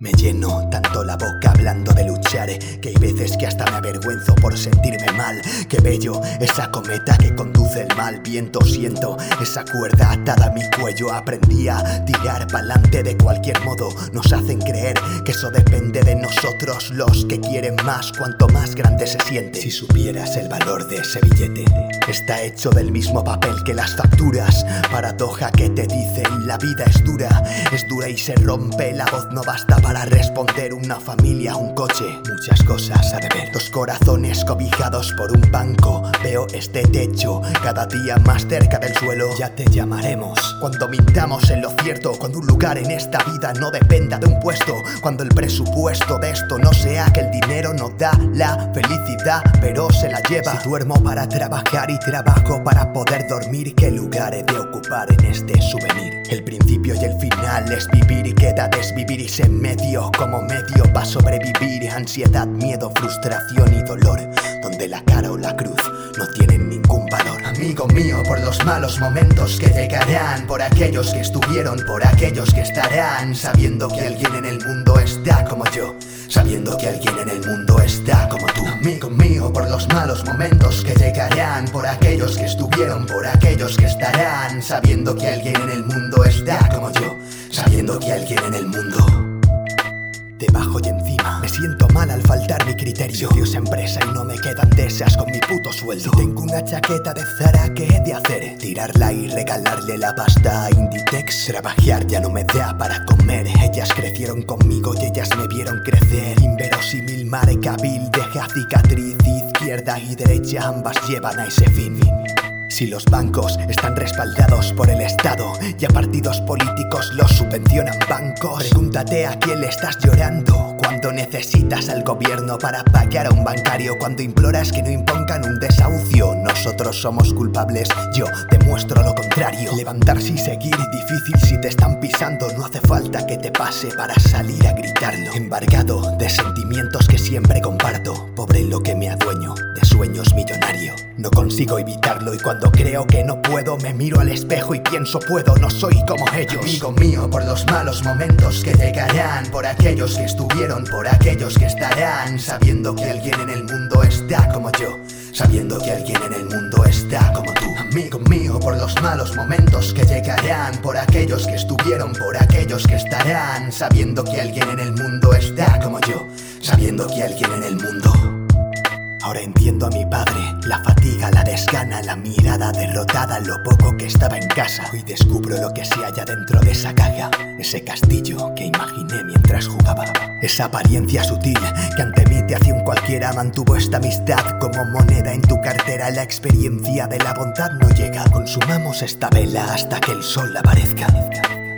Me lleno tanto la boca hablando de luchar que hay veces que hasta me avergüenzo por sentirme mal. Que bello esa cometa que conduce el mal viento. Siento esa cuerda atada a mi cuello. Aprendí a tirar pa'lante de cualquier modo. Nos hacen creer que eso depende de nosotros, los que quieren más, cuanto más grande se siente. Si supieras el valor de ese billete, está hecho del mismo papel que las facturas. Paradoja que te dicen la vida es dura, es dura y se rompe. La voz no basta para para responder una familia, un coche, muchas cosas a deber. Dos corazones cobijados por un banco, veo este techo cada día más cerca del suelo. Ya te llamaremos cuando mintamos en lo cierto, cuando un lugar en esta vida no dependa de un puesto, cuando el presupuesto de esto no sea que el dinero no da la felicidad, pero se la lleva. Si duermo para trabajar y trabajo para poder dormir, ¿qué lugar he de ocupar en este souvenir? El principio y el final es vivir y queda desvivir y se como medio para sobrevivir. Ansiedad, miedo, frustración y dolor. Donde la cara o la cruz no tienen ningún valor. Amigo mío, por los malos momentos que llegarán. Por aquellos que estuvieron, por aquellos que estarán. Sabiendo que alguien en el mundo está como yo. Sabiendo que alguien en el mundo está como tú. Amigo mío, por los malos momentos que llegarán. Por aquellos que estuvieron, por aquellos que estarán. Sabiendo que alguien en el mundo está como yo. Sabiendo que alguien en el mundo debajo y encima. Me siento mal al faltar mi criterio. Dios empresa y no me quedan deseas con mi puto sueldo. tengo una chaqueta de Zara, que he de hacer? Tirarla y regalarle la pasta a Inditex. Trabajar ya no me da para comer. Ellas crecieron conmigo y ellas me vieron crecer. Inverosímil marca vil, deja cicatriz. Izquierda y derecha ambas llevan a ese fin. Si los bancos están respaldados por el Estado y a partidos políticos los subvencionan bancos, pregúntate a quién le estás llorando cuando necesitas al gobierno para pagar a un bancario, cuando imploras que no impongan un desahucio. Nosotros somos culpables, yo demuestro lo contrario. Levantarse y seguir difícil si te están pisando, no hace falta que te pase para salir a gritarlo. Embargado de sentimientos que siempre comparto, pobre lo que me adueño de sueños millonario. No consigo evitarlo y cuando creo que no puedo me miro al espejo y pienso puedo, no soy como ellos. Amigo mío, por los malos momentos que llegarán, por aquellos que estuvieron, por aquellos que estarán, sabiendo que alguien en el mundo está como yo. Sabiendo que alguien en el mundo está como tú Amigo mío, por los malos momentos que llegarán Por aquellos que estuvieron, por aquellos que estarán Sabiendo que alguien en el mundo está como yo Sabiendo que alguien en el mundo Ahora entiendo a mi padre, la fatiga, la desgana, la mirada derrotada, lo poco que estaba en casa. Hoy descubro lo que se halla dentro de esa caja, ese castillo que imaginé mientras jugaba. Esa apariencia sutil que ante mí cualquiera mantuvo esta amistad como moneda en tu cartera. La experiencia de la bondad no llega. Consumamos esta vela hasta que el sol aparezca.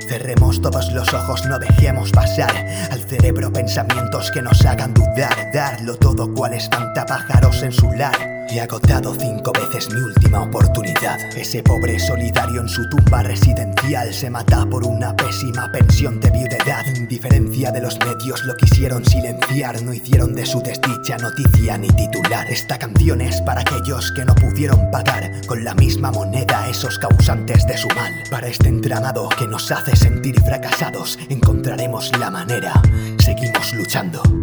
Cerremos todos los ojos, no dejemos pasar al cerebro pensamientos que nos hagan dudar, darlo todo cual espantapájaros en su lar. He agotado cinco veces mi última oportunidad. Ese pobre solidario en su tumba residencial se mata por una pésima pensión de viudedad. Indiferencia de los medios lo quisieron silenciar, no hicieron de su desdicha noticia ni titular. Esta canción es para aquellos que no pudieron pagar con la misma moneda esos causantes de su mal. Para este entramado que nos hace sentir fracasados, encontraremos la manera. Seguimos luchando.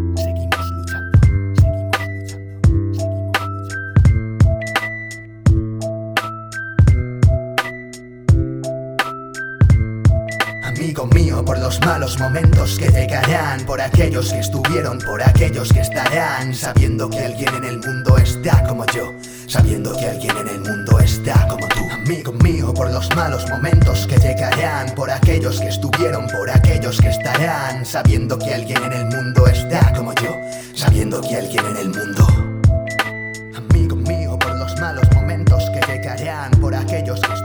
Amigo mío, por los malos momentos que llegarán, por aquellos que estuvieron, por aquellos que estarán, sabiendo que alguien en el mundo está como yo, sabiendo que alguien en el mundo está como tú. Amigo mío, por los malos momentos que llegarán, por aquellos que estuvieron, por aquellos que estarán, sabiendo que alguien en el mundo está como yo, sabiendo que alguien en el mundo. Amigo mío, por los malos momentos que llegarán, por aquellos que